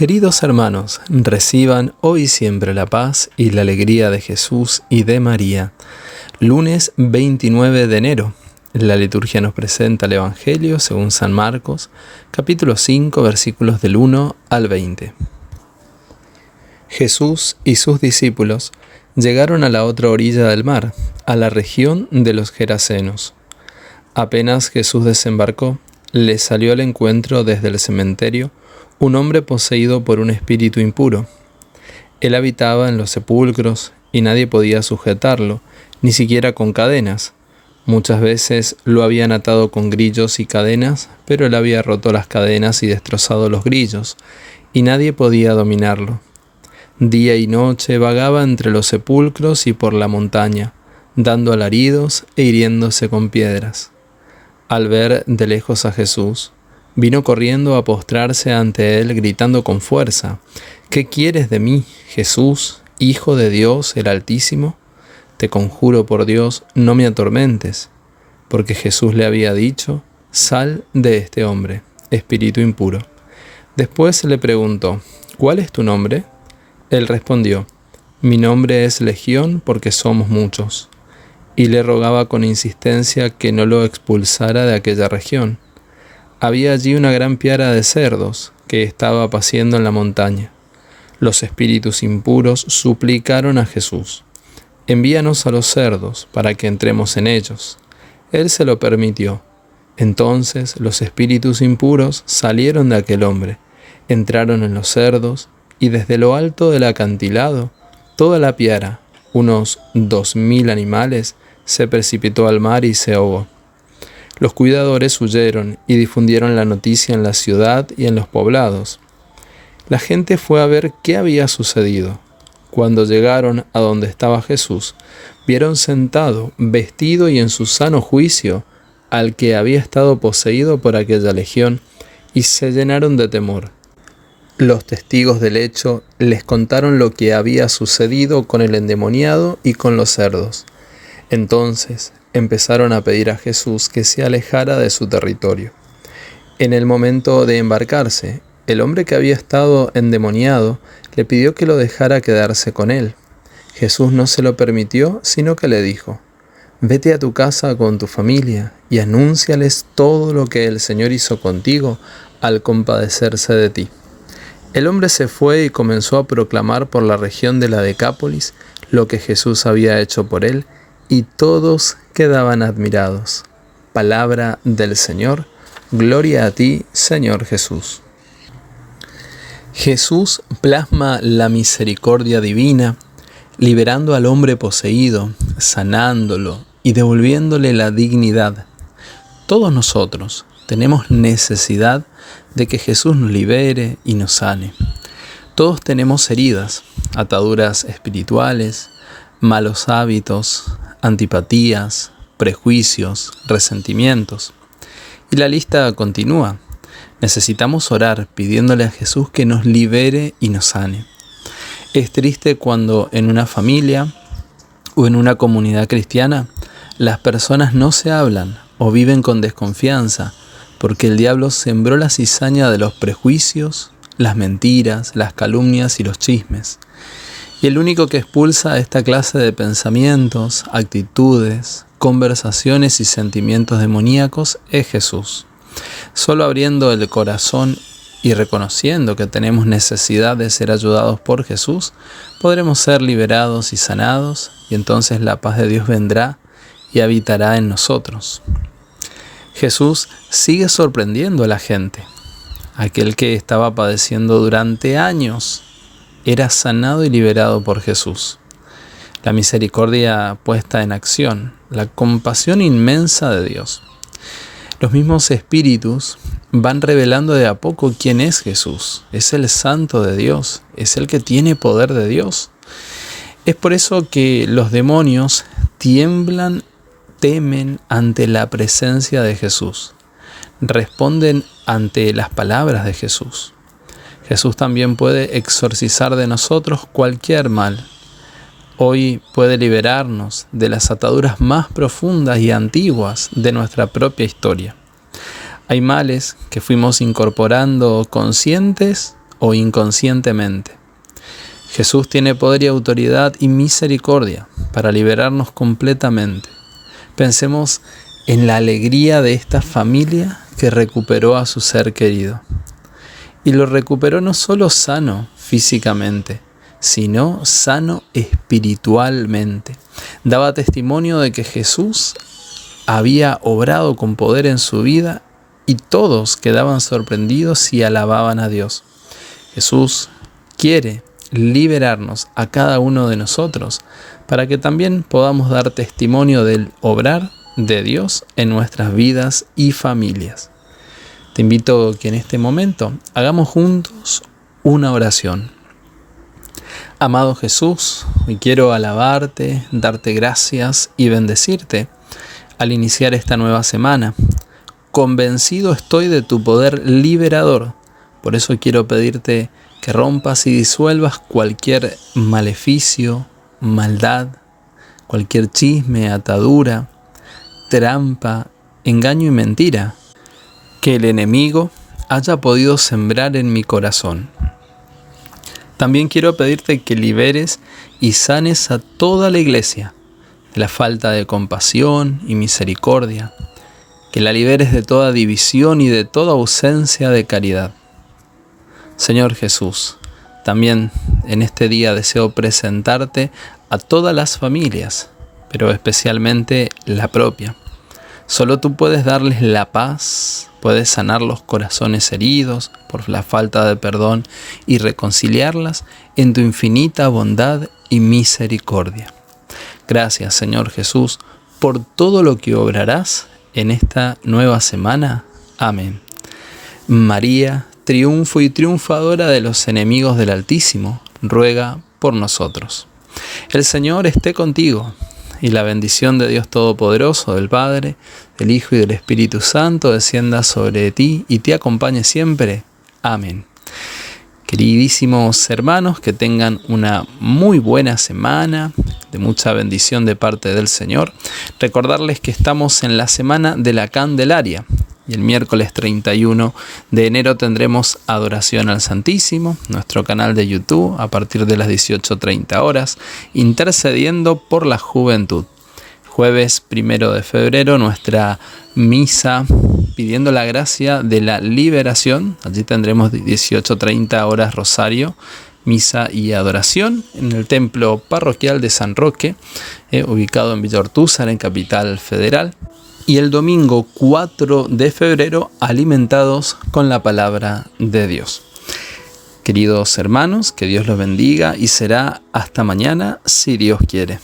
Queridos hermanos, reciban hoy siempre la paz y la alegría de Jesús y de María. Lunes 29 de enero. La liturgia nos presenta el Evangelio según San Marcos, capítulo 5, versículos del 1 al 20. Jesús y sus discípulos llegaron a la otra orilla del mar, a la región de los Gerasenos. Apenas Jesús desembarcó, le salió al encuentro desde el cementerio un hombre poseído por un espíritu impuro. Él habitaba en los sepulcros y nadie podía sujetarlo, ni siquiera con cadenas. Muchas veces lo habían atado con grillos y cadenas, pero él había roto las cadenas y destrozado los grillos, y nadie podía dominarlo. Día y noche vagaba entre los sepulcros y por la montaña, dando alaridos e hiriéndose con piedras. Al ver de lejos a Jesús, Vino corriendo a postrarse ante él, gritando con fuerza, ¿Qué quieres de mí, Jesús, Hijo de Dios el Altísimo? Te conjuro por Dios, no me atormentes, porque Jesús le había dicho, Sal de este hombre, espíritu impuro. Después le preguntó, ¿Cuál es tu nombre? Él respondió, Mi nombre es Legión porque somos muchos. Y le rogaba con insistencia que no lo expulsara de aquella región había allí una gran piara de cerdos que estaba paciendo en la montaña. Los espíritus impuros suplicaron a Jesús, envíanos a los cerdos para que entremos en ellos. Él se lo permitió. Entonces los espíritus impuros salieron de aquel hombre, entraron en los cerdos, y desde lo alto del acantilado, toda la piara, unos dos mil animales, se precipitó al mar y se ahogó. Los cuidadores huyeron y difundieron la noticia en la ciudad y en los poblados. La gente fue a ver qué había sucedido. Cuando llegaron a donde estaba Jesús, vieron sentado, vestido y en su sano juicio, al que había estado poseído por aquella legión, y se llenaron de temor. Los testigos del hecho les contaron lo que había sucedido con el endemoniado y con los cerdos. Entonces empezaron a pedir a Jesús que se alejara de su territorio. En el momento de embarcarse, el hombre que había estado endemoniado le pidió que lo dejara quedarse con él. Jesús no se lo permitió, sino que le dijo, Vete a tu casa con tu familia y anúnciales todo lo que el Señor hizo contigo al compadecerse de ti. El hombre se fue y comenzó a proclamar por la región de la Decápolis lo que Jesús había hecho por él y todos quedaban admirados. Palabra del Señor, gloria a ti, Señor Jesús. Jesús plasma la misericordia divina, liberando al hombre poseído, sanándolo y devolviéndole la dignidad. Todos nosotros tenemos necesidad de que Jesús nos libere y nos sane. Todos tenemos heridas, ataduras espirituales, malos hábitos, antipatías, prejuicios, resentimientos. Y la lista continúa. Necesitamos orar pidiéndole a Jesús que nos libere y nos sane. Es triste cuando en una familia o en una comunidad cristiana las personas no se hablan o viven con desconfianza porque el diablo sembró la cizaña de los prejuicios, las mentiras, las calumnias y los chismes. Y el único que expulsa esta clase de pensamientos, actitudes, conversaciones y sentimientos demoníacos es Jesús. Solo abriendo el corazón y reconociendo que tenemos necesidad de ser ayudados por Jesús, podremos ser liberados y sanados, y entonces la paz de Dios vendrá y habitará en nosotros. Jesús sigue sorprendiendo a la gente. Aquel que estaba padeciendo durante años era sanado y liberado por Jesús. La misericordia puesta en acción, la compasión inmensa de Dios. Los mismos espíritus van revelando de a poco quién es Jesús. Es el santo de Dios, es el que tiene poder de Dios. Es por eso que los demonios tiemblan, temen ante la presencia de Jesús. Responden ante las palabras de Jesús. Jesús también puede exorcizar de nosotros cualquier mal. Hoy puede liberarnos de las ataduras más profundas y antiguas de nuestra propia historia. Hay males que fuimos incorporando conscientes o inconscientemente. Jesús tiene poder y autoridad y misericordia para liberarnos completamente. Pensemos en la alegría de esta familia que recuperó a su ser querido. Y lo recuperó no solo sano físicamente, sino sano espiritualmente. Daba testimonio de que Jesús había obrado con poder en su vida y todos quedaban sorprendidos y alababan a Dios. Jesús quiere liberarnos a cada uno de nosotros para que también podamos dar testimonio del obrar de Dios en nuestras vidas y familias. Te invito que en este momento hagamos juntos una oración. Amado Jesús, quiero alabarte, darte gracias y bendecirte al iniciar esta nueva semana. Convencido estoy de tu poder liberador, por eso quiero pedirte que rompas y disuelvas cualquier maleficio, maldad, cualquier chisme, atadura, trampa, engaño y mentira que el enemigo haya podido sembrar en mi corazón. También quiero pedirte que liberes y sanes a toda la iglesia de la falta de compasión y misericordia, que la liberes de toda división y de toda ausencia de caridad. Señor Jesús, también en este día deseo presentarte a todas las familias, pero especialmente la propia. Solo tú puedes darles la paz, Puedes sanar los corazones heridos por la falta de perdón y reconciliarlas en tu infinita bondad y misericordia. Gracias Señor Jesús por todo lo que obrarás en esta nueva semana. Amén. María, triunfo y triunfadora de los enemigos del Altísimo, ruega por nosotros. El Señor esté contigo y la bendición de Dios Todopoderoso, del Padre, del Hijo y del Espíritu Santo descienda sobre ti y te acompañe siempre. Amén. Queridísimos hermanos, que tengan una muy buena semana, de mucha bendición de parte del Señor. Recordarles que estamos en la semana de la Candelaria, y el miércoles 31 de enero tendremos Adoración al Santísimo, nuestro canal de YouTube, a partir de las 18.30 horas, intercediendo por la juventud. Jueves primero de febrero, nuestra misa pidiendo la gracia de la liberación. Allí tendremos 18.30 horas Rosario, misa y adoración en el templo parroquial de San Roque, eh, ubicado en Villa Ortúzar, en Capital Federal y el domingo 4 de febrero alimentados con la palabra de Dios. Queridos hermanos, que Dios los bendiga y será hasta mañana si Dios quiere.